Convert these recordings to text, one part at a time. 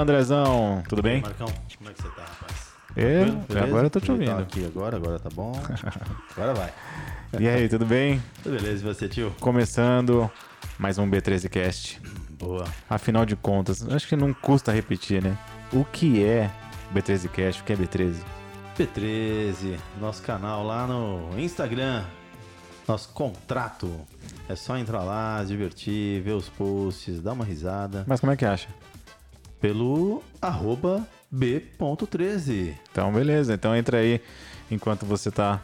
Fala, Andrezão. Tudo bem? Marcão, como é que você tá, rapaz? Eu, Beleza? agora eu tô te Tá ouvindo. aqui agora, agora tá bom. Agora vai. E aí, tudo bem? Tudo beleza, e você, tio? Começando mais um B13Cast. Boa. Afinal de contas, acho que não custa repetir, né? O que é B13Cast? O que é B13? P13, nosso canal lá no Instagram. Nosso contrato. É só entrar lá, divertir, ver os posts, dar uma risada. Mas como é que acha? Pelo arroba B.13. Então, beleza. Então entra aí enquanto você tá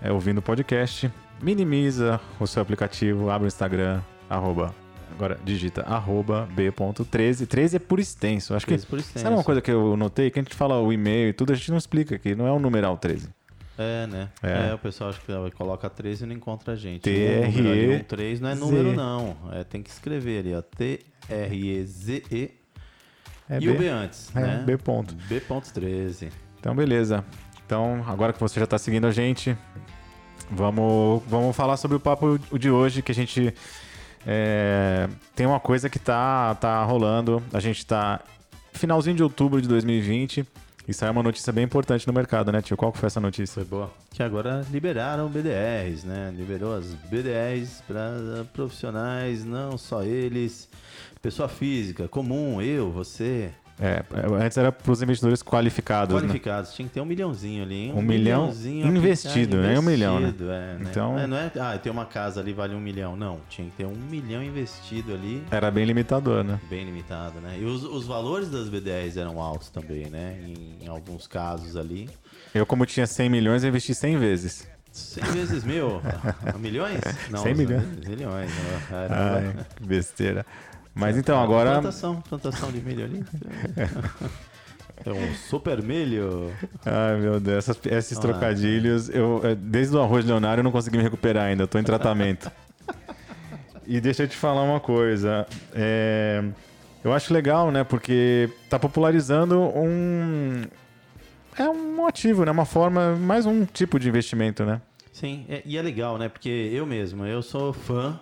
é, ouvindo o podcast. Minimiza o seu aplicativo, abre o Instagram, arroba. Agora digita arroba B.13. 13 é por extenso. Acho 13 que. por extenso. Sabe uma coisa que eu notei? Que a gente fala o e-mail e tudo, a gente não explica aqui. Não é o numeral 13. É, né? É. É. o pessoal acho que coloca 13 e não encontra a gente. T-R-E-Z. O número ali, um 3 não é número, não. É, tem que escrever ali, ó. T-R-E-Z-E É e B. o B antes, É, né? B ponto. B.13. Então, beleza. Então, agora que você já está seguindo a gente, vamos, vamos falar sobre o papo de hoje, que a gente é, tem uma coisa que tá, tá rolando. A gente tá finalzinho de outubro de 2020 e saiu uma notícia bem importante no mercado, né, tio? Qual que foi essa notícia? Foi boa. Que agora liberaram BDRs, né? Liberou as BDRs para profissionais, não só eles. Pessoa física, comum, eu, você. É, antes era para os investidores qualificados, né? Qualificados, tinha que ter um milhãozinho ali. Um milhão milhãozinho investido, né? Um milhão, né? é, né? Então- É, não é, ah, tem uma casa ali, vale um milhão. Não, tinha que ter um milhão investido ali, Era bem limitador, né? bem limitado, né? E os, os valores das BDRs eram altos também, né? Em, em alguns casos ali. Eu, como tinha 100 milhões, eu investi 100 vezes. 100 vezes mil? milhões? Não, 100 milhões. Milhões. né? Ai, que besteira. Mas então, agora... Plantação, plantação de milho ali. É um super milho. Ai, meu Deus, essas- esses Ah. trocadilhos, eu, é, desde o arroz leonário eu não consegui me recuperar ainda, eu tô em tratamento. e deixa eu te falar uma coisa, é, eu acho legal, né, porque tá popularizando um... É um ativo, né, uma forma, mais um tipo de investimento, né? Sim, é- e é legal, né? Porque eu mesmo, eu sou fã,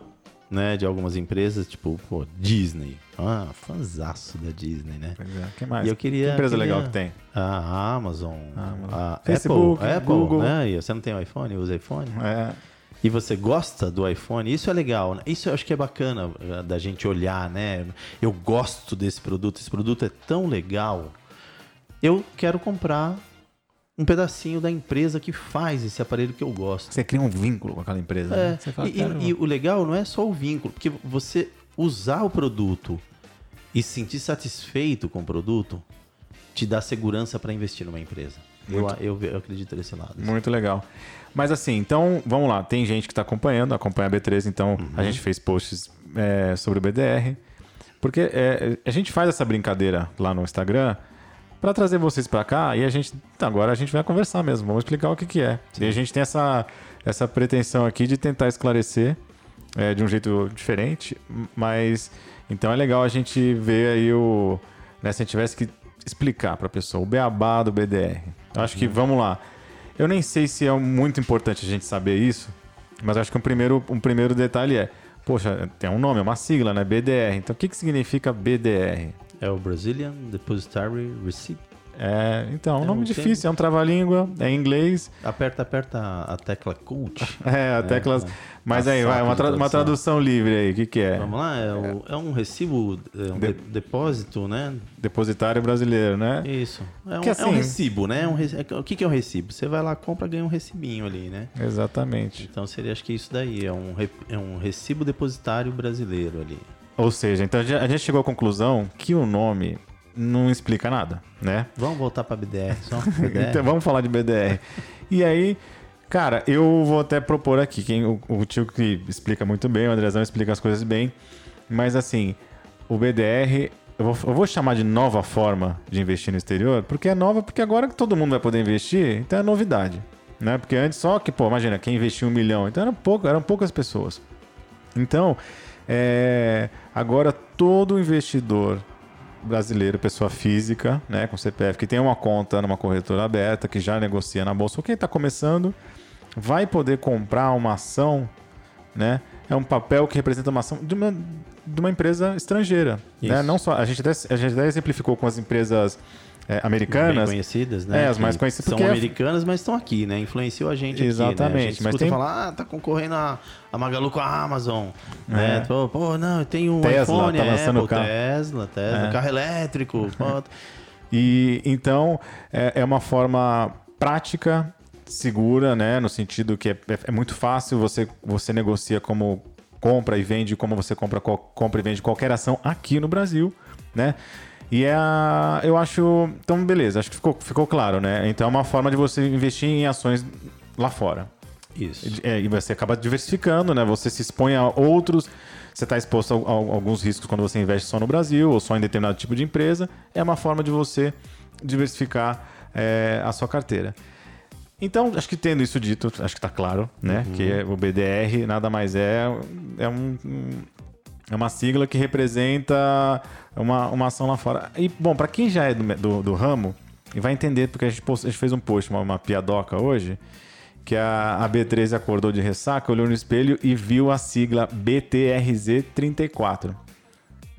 né, de algumas empresas, tipo, pô, Disney. Ah, fãzaço da Disney, né? Pois é, que mais? E eu queria- que empresa queria- legal que tem? A Amazon, Amazon. a Facebook, Apple, Apple, Google. né? E você não tem o iPhone, usa iPhone? É, E você gosta do iPhone, isso é legal. né? Isso eu acho que é bacana eh, da gente olhar, né? Eu gosto desse produto, esse produto é tão legal. Eu quero comprar um pedacinho da empresa que faz esse aparelho que eu gosto. você cria um vínculo com aquela empresa, É, né? Você fala, e, "Cara, e- e o legal não é só o vínculo, porque você usar o produto e se sentir satisfeito com o produto te dá segurança para investir numa empresa. Eu, eu, eu acredito nesse lado. Muito legal. Mas assim, então, vamos lá. Tem gente que está acompanhando, acompanha a B13, então Uhum. a gente fez posts é, sobre o BDR. Porque é, a gente faz essa brincadeira lá no Instagram para trazer vocês para cá e a gente. Agora a gente vai conversar mesmo, vamos explicar o que, que é. E a gente tem essa, essa pretensão aqui de tentar esclarecer é, de um jeito diferente, mas. Então é legal a gente ver aí o. Né, se a gente tivesse que explicar para a pessoa o beabá do BDR. Eu acho que, vamos lá. Eu nem sei se é muito importante a gente saber isso, mas acho que um primeiro, um primeiro detalhe é: poxa, tem um nome, é uma sigla, né? BDR. Então o que, que significa BDR? É o Brazilian Depository Receipt. É, então, é um É nome um difícil, é um trava-língua, é em inglês, Aperta, aperta a tecla Cult. é, a teclas. Mas A aí, vai, uma, de tra- uma tradução. tradução livre aí, o que, que é? Vamos lá, é, o- é um recibo, é um De- de- depósito, né? Depositário brasileiro, né? Isso. É um, é um assim- recibo, né? É um é- o que, que é um recibo? Você vai lá, compra, ganha um recibinho ali, né? Exatamente. Então seria, acho que isso daí, é um, re- é um recibo depositário brasileiro ali. Ou seja, então a gente- chegou à conclusão que o nome não explica nada, né? Vamos voltar para BDR, só BDR. Então vamos falar de BDR. E aí, cara, eu vou até propor aqui, quem, o, o tio que explica muito bem, o Andrezão explica as coisas bem, mas assim, o BDR, eu vou, eu vou chamar de nova forma de investir no exterior, porque é nova, porque agora que todo mundo vai poder investir, então é novidade. Né? Porque antes só que, pô, imagina, quem investiu um milhão, então era pouco, eram poucas pessoas. Então, é, agora todo investidor brasileiro, pessoa física, né, com CPF, que tem uma conta numa corretora aberta, que já negocia na bolsa, ou quem está começando, vai poder comprar uma ação, né, é um papel que representa uma ação de uma, de uma empresa estrangeira. Né? Não só, a, gente até, a gente até exemplificou com as empresas é, Bem americanas. conhecidas, né? É, as mais conhecidas, São é- americanas, mas estão aqui, né? Influenciou a gente aqui, né? A Exatamente, gente mas tem- falar, ah, tá concorrendo a, a Magalu com a Amazon, né? Pô, pô, não, tem um Tesla, iPhone, tá lançando Apple, carro. Tesla, Tesla, É. carro elétrico, pô. E então é, é uma forma prática, segura, né? No sentido que é, é- é muito fácil, você, você negocia como compra e vende, como você compra, compra e vende qualquer ação aqui no Brasil, né? E é a, eu acho. Então, beleza, acho que ficou, ficou claro, né? Então é uma forma de você investir em ações lá fora. Isso. É, e você acaba diversificando, né? Você se expõe a outros. Você está exposto a, a alguns riscos quando você investe só no Brasil ou só em determinado tipo de empresa. É uma forma de você diversificar é, a sua carteira. Então, acho que tendo isso dito, acho que está claro, né? Que o BDR nada mais é, é, um- é uma sigla que representa uma, uma ação lá fora. E, bom, para quem já é do, do, do ramo, e vai entender, porque a gente, post- a gente fez um post, uma, uma piadoca hoje, que a, a B13 acordou de ressaca, olhou no espelho e viu a sigla BTRZ34.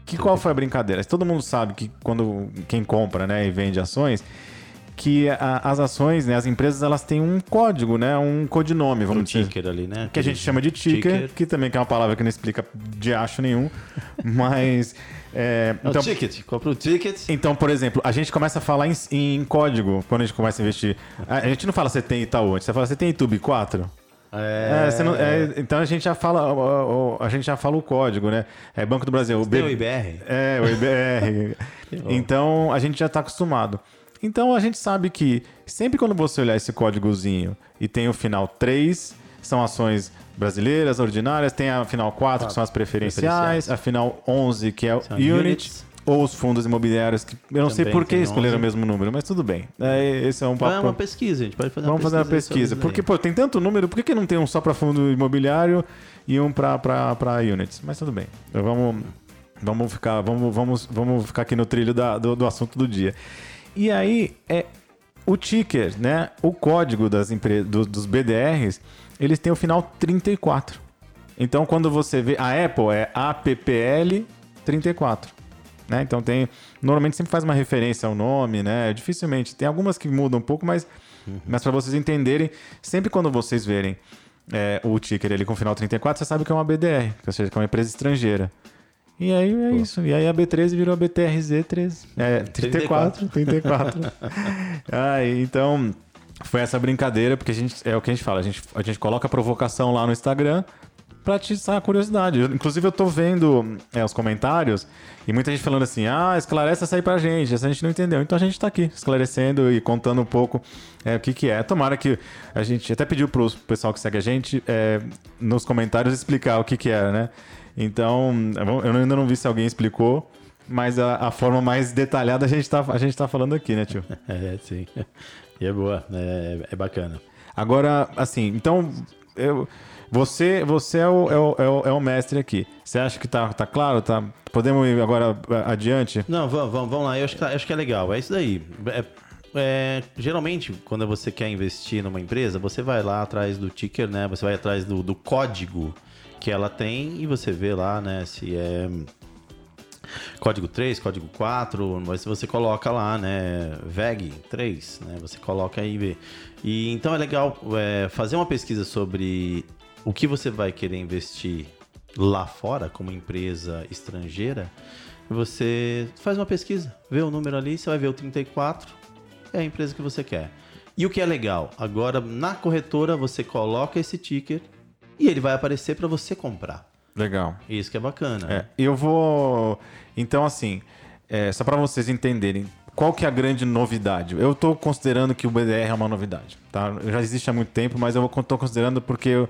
Que qual foi a brincadeira? Todo mundo sabe que quando quem compra né, e vende ações, que a- as ações, né, as empresas, elas têm um código, né, um codinome, Um vamos dizer. ticker ali, né? Que a gente chama de ticker, que também é uma palavra que não explica de acho nenhum, mas... é, É o então, ticket. Compra o ticket. então, por exemplo, a gente começa a falar em, em código quando a gente começa a investir. A, a gente não fala você tem Itaú, a gente fala você tem YouTube 4. É, É, você não- é, então a gente já fala o- o- a gente já fala o código, né? É Banco do Brasil. o Tem B- o IBR? É, o IBR. então a gente já está acostumado. Então a gente sabe que sempre quando você olhar esse códigozinho e tem o final 3, são ações brasileiras, ordinárias, tem a final 4, que são as preferenciais, a final 11, que é o unit, units. ou os fundos imobiliários, que eu não sei Também por que escolheram 11. o mesmo número, mas tudo bem. É, esse é um papo. É uma pesquisa, a gente pode fazer Vamos uma fazer uma pesquisa. Porque, pô, tem tanto número, por que, que não tem um só para fundo imobiliário e um para units? Mas tudo bem. Então, vamos, vamos, ficar, vamos, vamos, vamos ficar aqui no trilho da- do, do assunto do dia. E aí, é o ticker, né? O código das empre... do- dos BDRs, eles têm o final 34. Então, quando você vê. A Apple é APPL 34. Né? Então tem. Normalmente sempre faz uma referência ao nome, né? Dificilmente. Tem algumas que mudam um pouco, mas, mas para vocês entenderem, sempre quando vocês verem é, o ticker ali com final 34, você sabe que é uma BDR, ou seja, que é uma empresa estrangeira. E aí é isso. E aí a B13 virou a BTRZ13. É, 34, 34. Ai, então, foi essa brincadeira, porque a gente, é o que a gente fala, a gente, a gente coloca a provocação lá no Instagram pra atiçar a curiosidade. Eu- inclusive, eu tô vendo é, os comentários e muita gente falando assim: ah, esclarece essa aí pra gente, essa a gente não entendeu. Então a gente tá aqui esclarecendo e contando um pouco é, o que, que é. Tomara que a gente até pediu pro pessoal que segue a gente é, nos comentários explicar o que, que era, né? Então, eu ainda não vi se alguém explicou. Mas a, a forma mais detalhada a gente, tá, a gente tá falando aqui, né, tio? É, sim. E é boa, é, é bacana. Agora, assim, então, eu, você, você é, o, é, o, é, o, é mestre aqui. Você acha que tá, tá claro? Tá, podemos ir agora a- adiante? Não, vamos, vamos, vamos lá. Eu acho que, acho que é legal. É isso daí. É- é, geralmente, quando você quer investir numa empresa, você vai lá atrás do ticker, né? Você vai atrás do, do código que ela tem e você vê lá, né? Se é código 3, código 4, mas você coloca lá, né? VEG 3, né? Você coloca aí e vê. E então é legal é, fazer uma pesquisa sobre o que você vai querer investir lá fora, como empresa estrangeira. Você faz uma pesquisa, vê o número ali, você vai ver o 34, é a empresa que você quer. E o que é legal, agora na corretora você coloca esse ticker e ele vai aparecer para você comprar. Legal. Isso que é bacana. É, eu vou. Então, assim, é, só para vocês entenderem, qual que é a grande novidade? Eu estou considerando que o BDR é uma novidade, tá? Já existe há muito tempo, mas eu estou considerando porque eu-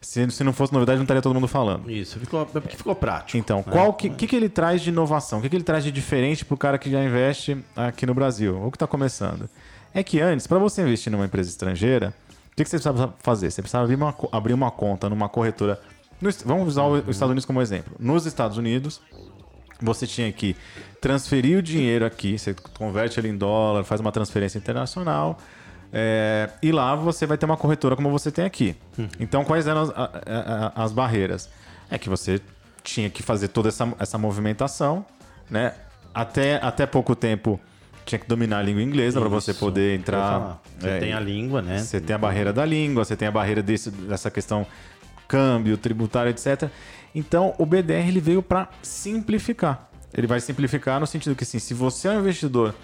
se, se não fosse novidade, não estaria todo mundo falando. Isso, ficou, é porque ficou prático. Então, né? qual que, que, que ele traz de inovação? O que, que ele traz de diferente para o cara que já investe aqui no Brasil? Ou que está começando? É que antes, para você investir numa empresa estrangeira, o que, que você precisava fazer? Você precisava abrir uma, abrir uma conta numa corretora. no vamos usar os Estados Unidos como exemplo. Nos Estados Unidos, você tinha que transferir o dinheiro aqui, você converte ele em dólar, faz uma transferência internacional. é, e lá você vai ter uma corretora como você tem aqui. Então, quais eram as, a- a- as barreiras? é que você tinha que fazer toda essa, essa movimentação, né? Até, até pouco tempo tinha que dominar a língua inglesa para você poder entrar. Você é, tem a língua, né? Você tem a barreira da língua, você tem a barreira desse, dessa questão câmbio, tributário, etc. Então, o BDR ele veio para simplificar. Ele vai simplificar no sentido que, assim, se você é um investidor,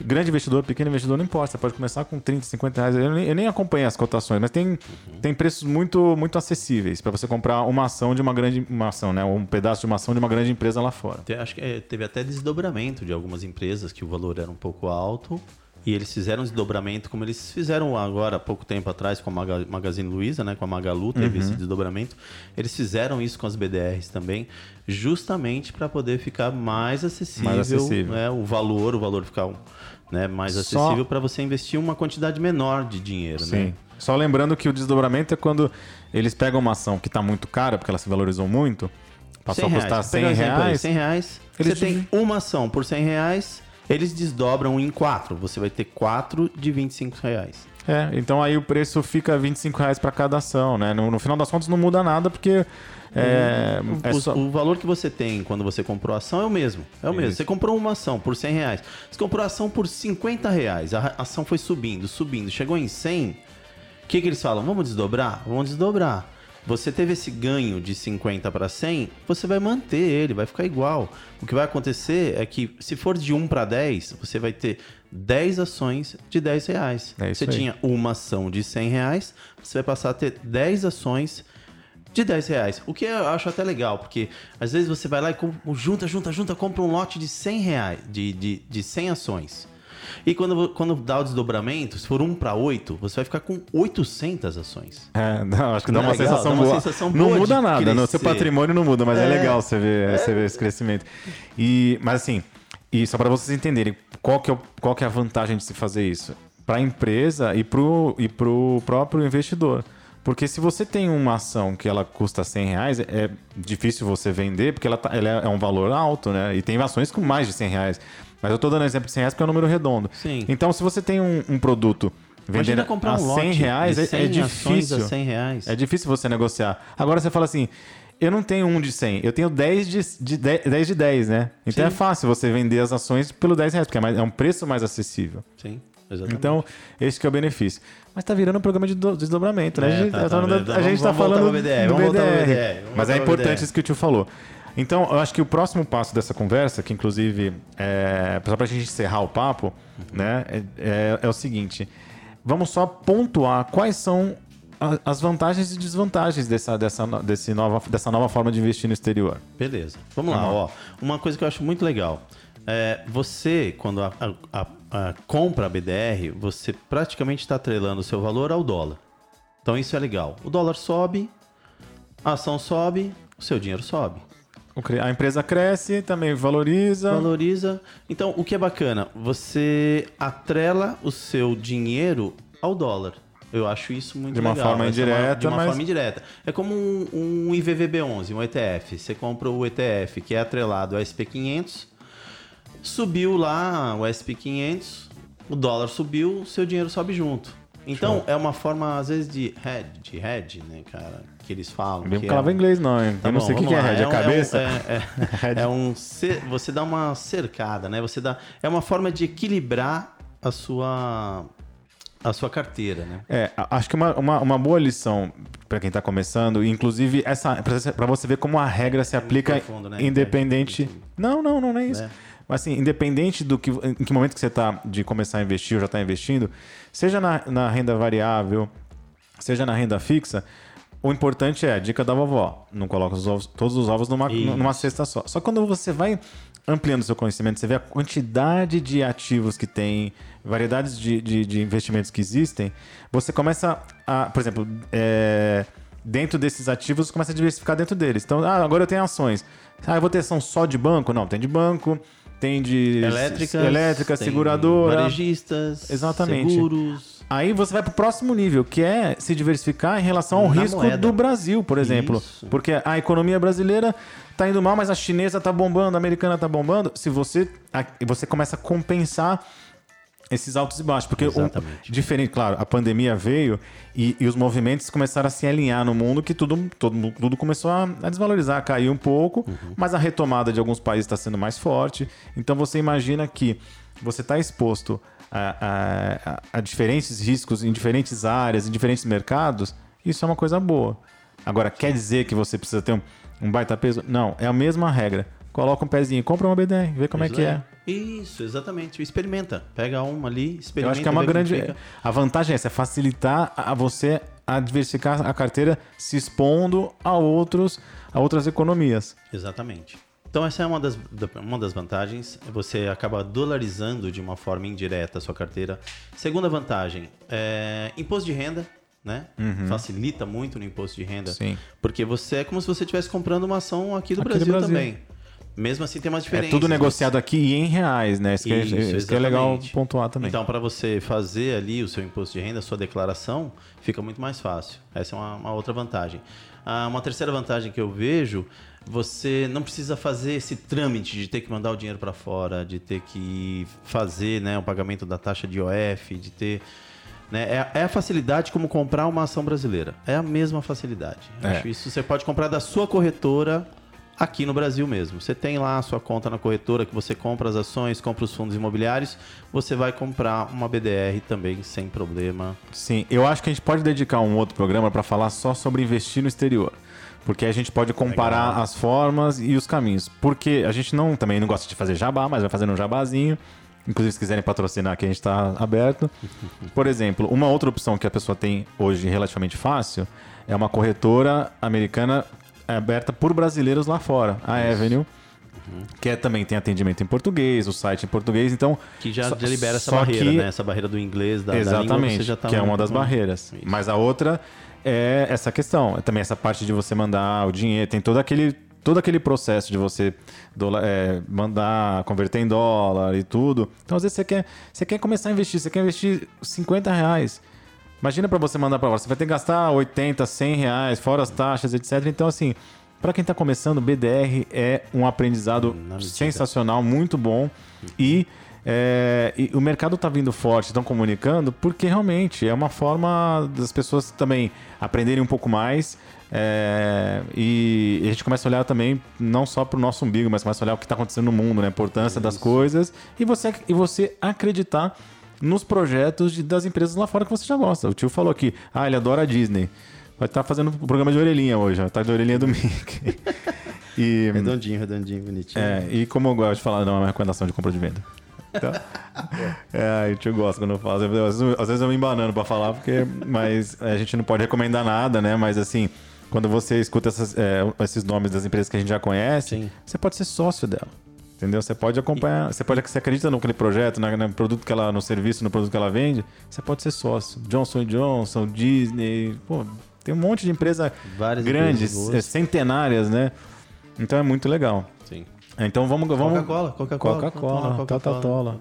grande investidor, pequeno investidor, não importa, você pode começar com 30, 50 reais. Eu nem, eu nem acompanhei as cotações, mas tem, tem preços muito, muito acessíveis para você comprar uma ação de uma grande uma ação, né? Um pedaço de uma ação de uma grande empresa lá fora. Acho que é, teve até desdobramento de algumas empresas que o valor era um pouco alto e eles fizeram desdobramento, como eles fizeram agora há pouco tempo atrás com a Maga- Magazine Luiza, né, com a Magalu, teve Uhum. esse desdobramento. Eles fizeram isso com as BDRs também, justamente para poder ficar mais acessível, Mais acessível. né, o valor, o valor ficar né, mais Só- acessível para você investir uma quantidade menor de dinheiro, Sim. né? Só lembrando que o desdobramento é quando eles pegam uma ação que está muito cara, porque ela se valorizou muito, passou a custar 100 Pega um exemplo aí, reais. 100 reais. Eles Você tem uma ação por 100 reais, eles desdobram em quatro. Você vai ter quatro de 25 reais. É, então aí o preço fica 25 reais para cada ação, né? No, no final das contas não muda nada, porque é, é o, só- o valor que você tem quando você comprou a ação é o mesmo. É o mesmo. Isso. Você comprou uma ação por 100 reais. Você comprou a ação por 50 reais. A ação foi subindo, subindo. Chegou em 100. O que, que eles falam? Vamos desdobrar? Vamos desdobrar. Você teve esse ganho de 50 para 100, você vai manter ele, vai ficar igual. O que vai acontecer é que, se for de 1 para 10, você vai ter 10 ações de 10 reais. É você aí. tinha uma ação de 100 reais, você vai passar a ter 10 ações de 10 reais. O que eu acho até legal, porque às vezes você vai lá e com- junta, junta, junta, compra um lote de 100 reais, de, de, de 100 ações. E quando, quando dá o desdobramento, se for 1 para 8, você vai ficar com 800 ações. É, não, acho que dá Não é uma legal? sensação Dá uma boa. sensação não boa muda de nada, no seu patrimônio não muda, mas é, É. legal você ver, você ver esse crescimento. E, mas assim, e só para vocês entenderem qual que, é o- qual que é a vantagem de se fazer isso para a empresa e para o e pro próprio investidor. Porque se você tem uma ação que ela custa 100 reais, é difícil você vender, porque ela, tá- ela é um valor alto, né? E tem ações com mais de 100 reais. Mas eu estou dando exemplo de 100 reais porque é um número redondo. Sim. Então, se você tem um, um produto vendendo comprar a um 100 lote reais, de é- 100 é difícil. a 100 reais. É difícil você negociar. Agora você fala assim, eu não tenho um de 100, eu tenho 10 de, de 10, 10 de 10, né? Então Sim. é fácil você vender as ações pelo 10 reais, porque é, mais- é um preço mais acessível. Sim, exatamente. Então, esse que é o benefício. Mas tá virando um programa de do- desdobramento, né? É, a gente tá, tá, tá, vamos- a gente tá vamos falando BDR, do vamos BDR. BDR, vamos Mas é importante isso que o tio falou. Então, eu acho que o próximo passo dessa conversa, que inclusive é só pra gente encerrar o papo, né, é, é- é o seguinte: vamos só pontuar quais são a- as vantagens e desvantagens dessa, dessa, desse nova, dessa nova forma de investir no exterior. Beleza. Vamos lá, ó. Uma coisa que eu acho muito legal. É, você, quando a, a- a- a compra a BDR, você praticamente está atrelando o seu valor ao dólar. Então isso é legal. O dólar sobe, a ação sobe, o seu dinheiro sobe. A empresa cresce, também valoriza. Valoriza. Então, o que é bacana? Você atrela o seu dinheiro ao dólar. Eu acho isso muito De uma legal. forma é indireta, de uma mas- forma indireta. É como um, um IVVB11, um ETF. Você compra o ETF que é atrelado ao SP500, subiu lá o SP500, o dólar subiu, o seu dinheiro sobe junto. Então, é uma forma, às vezes, de hedge, de hedge, né, cara? Que eles falam. Não que é falava um- inglês, não, hein? Tá eu não bom, sei o que, que é hedge, a um- cabeça? É, um, é, é um cer- você dá uma cercada, né? Você dá é uma forma de equilibrar a sua a sua carteira, né? É, a- acho que uma, uma, uma boa lição para quem está começando, inclusive essa para você ver como a regra se aplica profundo, né? independente. É, Não, não, não, não é isso. Né? Mas assim, independente do que em que momento que você está de começar a investir ou já está investindo, seja na, na renda variável, seja na renda fixa, o importante é a dica da vovó: não coloca os ovos- todos os ovos numa, Isso. numa cesta só. Só quando você vai ampliando seu conhecimento, você vê a quantidade de ativos que tem, variedades de, de, de investimentos que existem, você começa a, por exemplo, é, dentro desses ativos, começa a diversificar dentro deles. Então, ah, agora eu tenho ações. Ah, eu vou ter ação só de banco? Não, tem de banco, tem de Elétricas, elétrica, tem seguradora. varejistas, Exatamente. seguros. Aí você vai para o próximo nível, que é se diversificar em relação ao Na risco moeda. do Brasil, por exemplo. Isso. Porque a economia brasileira está indo mal, mas a chinesa está bombando, a americana está bombando. Se você, você começa a compensar esses altos e baixos. Porque diferente, claro, a pandemia veio e, e os movimentos começaram a se alinhar no mundo que tudo, todo, tudo começou a, a desvalorizar, a cair um pouco, mas a retomada de alguns países está sendo mais forte. Então você imagina que você está exposto a, a- a- diferentes riscos em diferentes áreas, em diferentes mercados, isso é uma coisa boa. Agora, quer dizer que você precisa ter um, um baita peso? Não, é a mesma regra. Coloca um pezinho, compra uma BDR, vê como é que é. Isso, exatamente. Experimenta. Pega uma ali, experimenta. Eu acho que é uma grande. fica. A vantagem é essa, é facilitar a você a diversificar a carteira se expondo a outros a outras economias. Exatamente. Então essa é uma das, da- uma das vantagens. Você acaba dolarizando de uma forma indireta a sua carteira. Segunda vantagem, é imposto de renda. Né? Facilita muito no imposto de renda. Uhum. Sim. Porque você é como se você estivesse comprando uma ação aqui do, Aqui do Brasil, Brasil. também. Mesmo assim tem umas É diferenças. tudo mas- negociado aqui e em reais, né? Isso, que, é- Isso, isso que é legal pontuar também. Então, para você fazer ali o seu imposto de renda, a sua declaração, fica muito mais fácil. Essa é uma, uma outra vantagem. Ah, uma terceira vantagem que eu vejo, você não precisa fazer esse trâmite de ter que mandar o dinheiro para fora, de ter que fazer né, o pagamento da taxa de IOF, de ter. Né, é, é a facilidade como comprar uma ação brasileira. É a mesma facilidade. É. Acho isso você pode comprar da sua corretora aqui no Brasil mesmo. Você tem lá a sua conta na corretora que você compra as ações, compra os fundos imobiliários, você vai comprar uma BDR também sem problema. Sim, eu acho que a gente pode dedicar um outro programa para falar só sobre investir no exterior. Porque a gente pode comparar Legal. as formas e os caminhos. Porque a gente não também não gosta de fazer jabá, mas vai fazendo um jabazinho. Inclusive, se quiserem patrocinar aqui, a gente está aberto. Por exemplo, uma outra opção que a pessoa tem hoje relativamente fácil é uma corretora americana aberta por brasileiros lá fora, a Avenue. Que é, também tem atendimento em português, o site em português, então. Que já, só- já libera essa barreira, que- né? Essa barreira do inglês, da, da língua, Exatamente, você já tá que é uma das barreiras. isso. Mas a outra é essa questão, é também essa parte de você mandar o dinheiro, tem todo aquele, todo aquele processo de você dola- é, mandar, converter em dólar e tudo. Então, às vezes, você quer, você quer começar a investir, você quer investir 50 reais. Imagina para você mandar para fora, você vai ter que gastar 80, 100 reais, fora as taxas, etc. Então, assim, para quem está começando, BDR é um aprendizado sensacional, muito bom. E, é, e o mercado está vindo forte, estão comunicando, porque realmente é uma forma das pessoas também aprenderem um pouco mais. é, e a gente começa a olhar também, não só para o nosso umbigo, mas começa a olhar o que está acontecendo no mundo, né? a importância das coisas. E você, e você acreditar nos projetos de- das empresas lá fora que você já gosta. O tio falou aqui, ah, ele adora a Disney. Vai estar fazendo o programa de orelhinha hoje, vai estar de orelhinha do Mickey. E, Redondinho, redondinho, bonitinho. é, e como eu gosto de falar, não é uma recomendação de compra de venda. Então, é, a gente gosta quando eu falo. Às vezes, eu- às vezes eu me embanando pra falar, porque, mas a gente não pode recomendar nada, né? Mas assim, quando você escuta essas, é, esses nomes das empresas que a gente já conhece, Sim. você pode ser sócio dela. Entendeu? Você pode acompanhar, você pode, você acredita naquele projeto, na- no produto que ela, no serviço, no produto que ela vende, você pode ser sócio. Johnson Johnson, Disney, pô, tem um monte de empresa Várias grandes, empresas boas. é, centenárias, né? Então é muito legal. Sim. Então vamos. vamos Coca-Cola, Coca-Cola. Coca-Cola, Coca-Cola. Coca-Cola.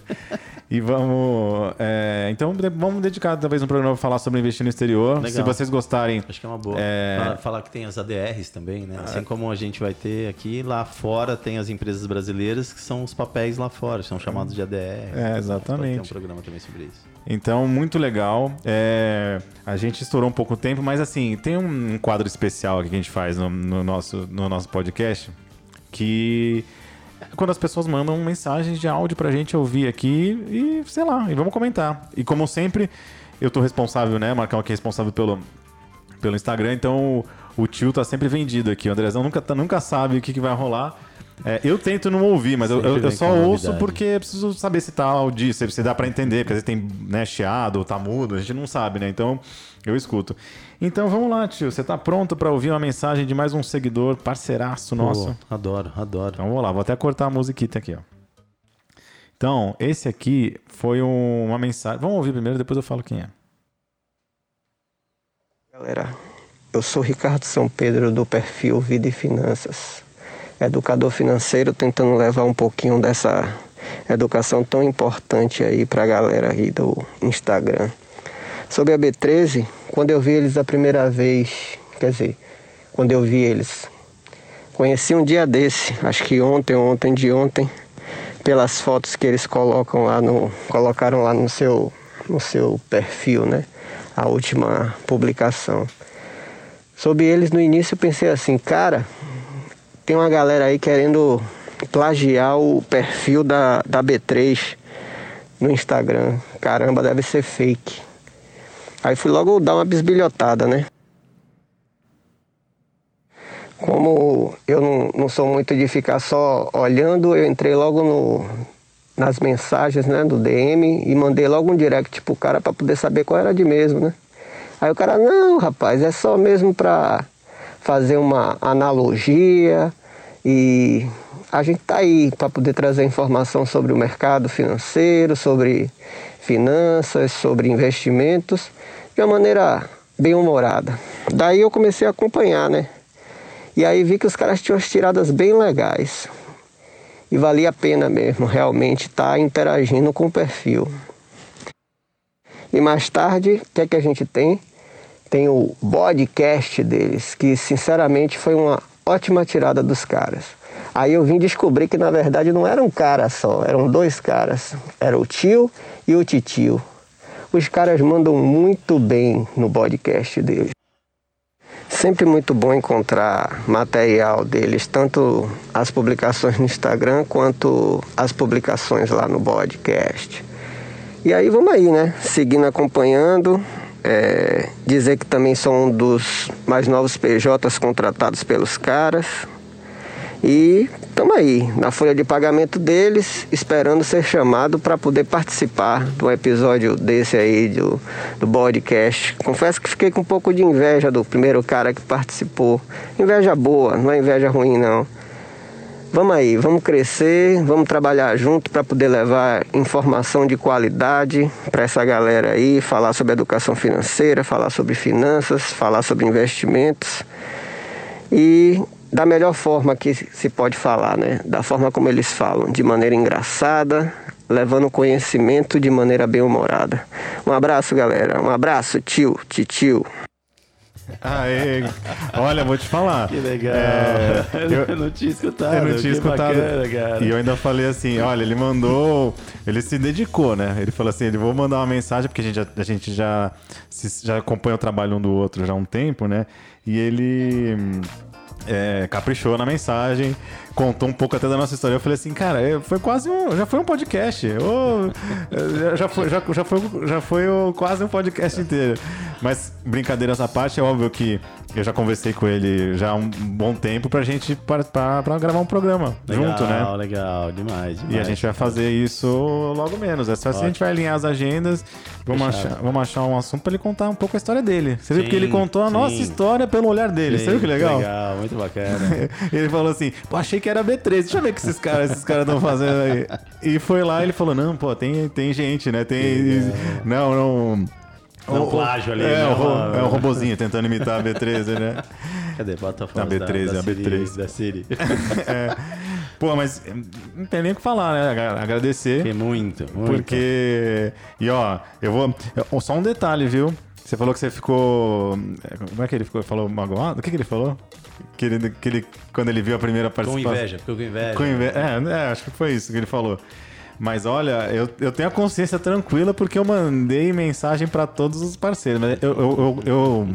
e vamos. é, então vamos dedicar talvez um programa para falar sobre investir no exterior. Legal. Se vocês gostarem. Acho que é uma boa. É. Falar, falar que tem as ADRs também, né? Assim como a gente vai ter aqui, lá fora tem as empresas brasileiras que são os papéis lá fora, são chamados de ADR. É, Pode exatamente. ter um programa também sobre isso. Então, muito legal. É, a gente estourou um pouco o tempo, mas assim, tem um quadro especial aqui que a gente faz no, no nosso, no nosso podcast, que quando as pessoas mandam mensagens de áudio pra gente ouvir aqui e, sei lá, e vamos comentar. E como sempre, eu tô responsável, né, Marcão aqui é responsável pelo, pelo Instagram, então o, o tio tá sempre vendido aqui. O Andrezão nunca, tá- nunca sabe o que, que vai rolar. É, eu tento não ouvir, mas eu, Sempre eu- eu só ouço novidade. porque eu preciso saber se tá audível, se se dá pra entender, porque às vezes tem né, chiado ou tá mudo, a gente não sabe, né? Então eu escuto. Então vamos lá, tio. Você tá pronto pra ouvir uma mensagem de mais um seguidor, parceiraço nosso? Pô, adoro, adoro. Então vamos lá, vou até cortar a musiquita aqui, ó. Então, esse aqui foi um- uma mensagem. Vamos ouvir primeiro, depois eu falo quem é. Galera, eu sou Ricardo São Pedro do perfil Vida e Finanças, educador financeiro tentando levar um pouquinho dessa educação tão importante aí pra galera aí do Instagram. Sobre a B13, quando eu vi eles a primeira vez, quer dizer, quando eu vi eles, conheci um dia desse, acho que ontem, ontem de ontem, pelas fotos que eles colocam lá no, colocaram lá no seu, no seu perfil, né? A última publicação. Sobre eles no início eu pensei assim, cara, tem uma galera aí querendo plagiar o perfil da, da B3 no Instagram. Caramba, deve ser fake. Aí fui logo dar uma bisbilhotada, né? Como eu não, não sou muito de ficar só olhando, eu entrei logo no, nas mensagens né, do DM e mandei logo um direct pro cara para poder saber qual era de mesmo, né? Aí o cara, não, rapaz, é só mesmo para fazer uma analogia e a gente tá aí para poder trazer informação sobre o mercado financeiro, sobre finanças, sobre investimentos, de uma maneira bem humorada. Daí eu comecei a acompanhar, né? E aí vi que os caras tinham as tiradas bem legais. E valia a pena mesmo, realmente, estar tá interagindo com o perfil. E mais tarde, o que é que a gente tem? Tem o podcast deles, que sinceramente foi uma ótima tirada dos caras. Aí eu vim descobrir que na verdade não era um cara só, eram dois caras. Era o tio e o titio. Os caras mandam muito bem no podcast deles. Sempre muito bom encontrar material deles, tanto as publicações no Instagram quanto as publicações lá no podcast. E aí vamos aí, né? Seguindo acompanhando. É, dizer que também sou um dos mais novos PJs contratados pelos caras. E estamos aí, na folha de pagamento deles, esperando ser chamado para poder participar do episódio desse aí do, do podcast. Confesso que fiquei com um pouco de inveja do primeiro cara que participou. Inveja boa, não é inveja ruim não. Vamos aí, vamos crescer, vamos trabalhar junto para poder levar informação de qualidade para essa galera aí, falar sobre educação financeira, falar sobre finanças, falar sobre investimentos. E da melhor forma que se pode falar, né? Da forma como eles falam, de maneira engraçada, levando conhecimento de maneira bem humorada. Um abraço, galera. Um abraço, tio, titio. Aê, olha, vou te falar. Que legal. É, eu, não tinha escutado. Eu não tinha escutado. Bacana, cara. E eu ainda falei assim: olha, ele mandou. Ele se dedicou, né? Ele falou assim: ele vou mandar uma mensagem, porque a gente já, a gente já, se- já acompanha o trabalho um do outro já há um tempo, né? E ele. é, caprichou na mensagem, contou um pouco até da nossa história. Eu falei assim, cara, é, foi quase um. Já foi um podcast. Ô, é, já, foi, já, já foi, já foi quase um podcast inteiro. Mas, brincadeiras à parte, é óbvio que eu já conversei com ele já há um bom tempo pra gente pra, pra, pra gravar um programa Legal, junto, né? Legal, demais, demais. E a gente vai fazer isso logo menos. É só se a gente vai alinhar as agendas. Vamos Fechado. achar, vamos achar um assunto pra ele contar um pouco a história dele. Você viu Sim, que ele contou a nossa sim. história pelo olhar dele. Você viu que legal? Legal, muito bacana. Ele falou assim, pô, achei que era B13, deixa eu ver o que esses caras esses caras estão fazendo aí. E foi lá e ele falou, não, pô, tem, tem gente, né? Tem. Não, não. Não O- plágio ali, É, não, o, é o robozinho tentando imitar a B13, né? Cadê? Bota a foto A B13, da, a da Siri, B13. Da Siri. É. Pô, mas não tem nem o que falar, né? Agra- Agradecer. Fiquei muito, muito. Porque. E ó, eu vou. Só um detalhe, viu? Você falou que você ficou. Como é que ele ficou? Falou magoado? O que, que ele falou? Que ele, que ele, quando ele viu a primeira Com participação. inveja, ficou com inveja. Com inveja. É, é, acho que foi isso que ele falou. Mas olha, eu, eu tenho a consciência tranquila porque eu mandei mensagem pra todos os parceiros. Mas eu, eu, eu, eu,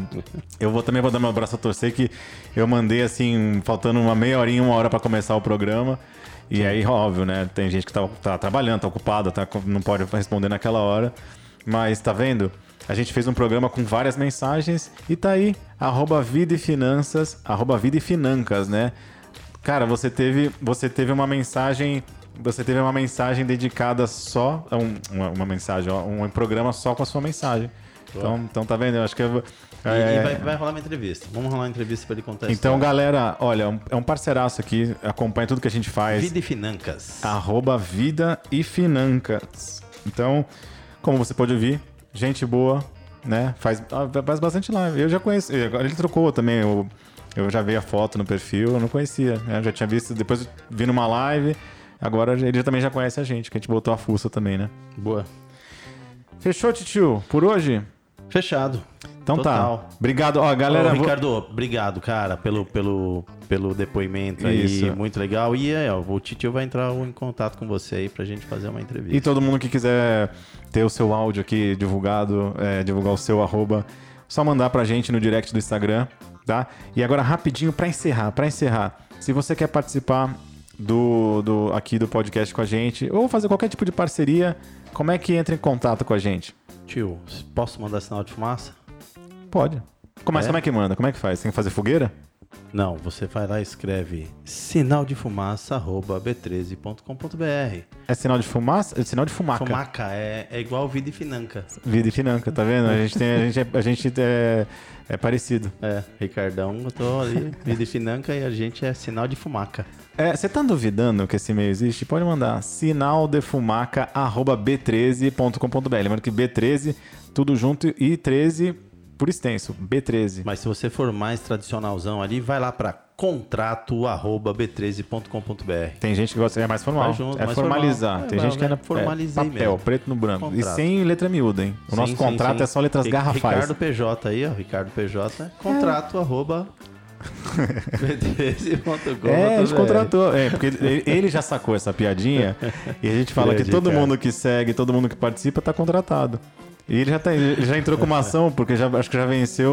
eu vou também vou dar meu braço a torcer que eu mandei assim, faltando uma meia horinha, uma hora pra começar o programa. E aí, óbvio, né? Tem gente que tá, tá trabalhando, tá ocupada, tá, não pode responder naquela hora. Mas tá vendo? A gente fez um programa com várias mensagens e tá aí, arroba vida e finanças, arroba vida e financas, né? Cara, você teve, você teve uma mensagem. Você teve uma mensagem dedicada só. a Um, uma, uma mensagem, ó, um programa só com a sua mensagem. Então, então tá vendo? Eu acho que. eu- E, é, e vai, vai rolar uma entrevista. Vamos rolar uma entrevista pra ele contar então, galera, olha, um- é um parceiraço aqui, acompanha tudo que a gente faz. Vida e Financas. Arroba Vida e Financas. Então, como você pode ouvir, gente boa, né? Faz, ah, faz bastante live. Eu já conheço. e Agora ele trocou também. Eu, eu já vi a foto no perfil, eu não conhecia. Né? Eu já tinha visto, depois vi numa live. Agora ele também já conhece a gente, que a gente botou a fuça também, né? Boa. Fechou, titio? Por hoje? Fechado. Então Total. tá. Obrigado. Ó, galera. Ô, vou- Ricardo, obrigado, cara, pelo, pelo, pelo depoimento aí. Isso. Muito legal. E aí, ó, o Titio vai entrar em contato com você aí pra gente fazer uma entrevista. E todo mundo que quiser ter o seu áudio aqui divulgado, é, divulgar o seu arroba, só mandar pra gente no direct do Instagram, tá? E agora rapidinho pra encerrar, para encerrar, se você quer participar do, do aqui do podcast com a gente ou fazer qualquer tipo de parceria, como é que entra em contato com a gente? Tio, posso mandar sinal de fumaça? Pode. Como é, É? como é que manda? Como é que faz? Tem que fazer fogueira? Não, você vai lá e escreve sinal de fumaça arroba b13.com.br. É sinal de fumaça? É sinal de fumaca. Fumaca é, é igual vida e financa. Vida e financa, tá vendo? A gente, tem, a gente, é, a gente é, é parecido. É, Ricardão, eu tô ali, vida e financa e a gente é sinal de fumaca. É, você tá duvidando que esse e-mail existe? Pode mandar sinaldefumaca.b13.com.br. Lembrando que B13, tudo junto e 13 por extenso. B13. Mas se você for mais tradicionalzão ali, vai lá pra contrato arroba b13.com.br. Tem gente que gosta, é mais formal. Junto, é mais formalizar. formal. Tem É, gente que é, é papel, mesmo. preto no branco. Contrato. E sem letra miúda, hein? O nosso Sim, sim, contrato sim. é só letras garrafais. Ricardo PJ aí, ó. Ricardo PJ, é contrato arroba b13.com.br. É, a gente contratou. É, porque ele, já sacou essa piadinha e a gente fala que todo mundo que segue, todo mundo que participa tá contratado. E ele já, tá, ele já entrou com uma ação, porque já, acho que já venceu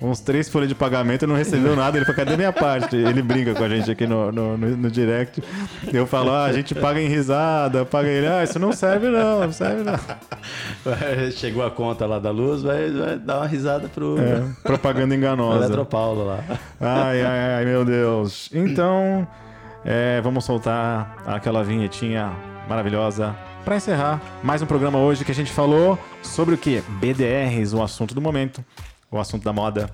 um- uns três folhas de pagamento e não recebeu nada. Ele falou, cadê minha parte? Ele brinca com a gente aqui no, no, no- no direct. Eu falo, ah, a gente paga em risada, paga ele, ah, isso não serve não, não serve não. Chegou a conta lá da luz, vai, vai dar uma risada pro É, propaganda enganosa. Eletropaulo lá. Ai, ai, ai, meu Deus. Então, é, vamos soltar aquela vinhetinha maravilhosa para encerrar mais um programa hoje que a gente falou sobre o que? BDRs, o assunto do momento, o assunto da moda.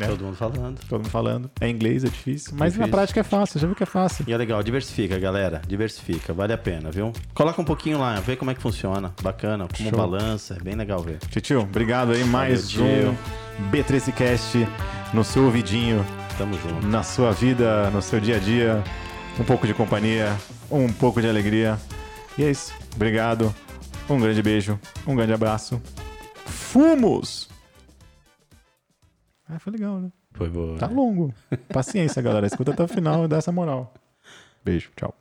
É. Todo mundo falando. Todo mundo falando. É inglês, é difícil, mas na Difícil. prática é fácil, já viu que é fácil. E é legal, diversifica, galera. Diversifica, vale a pena, viu? Coloca um pouquinho lá, vê como é que funciona. Bacana, como Show. balança, é bem legal ver. Titio, obrigado aí. Mais Valeu, um B13Cast no seu ouvidinho, Tamo junto. na sua vida, no seu dia a dia. Um pouco de companhia, um pouco de alegria. E é isso. Obrigado. Um grande beijo, um grande abraço. Fumos! Ah, foi legal, né? Foi boa. Tá longo. Paciência, galera. Escuta até o final e dá essa moral. Beijo, tchau.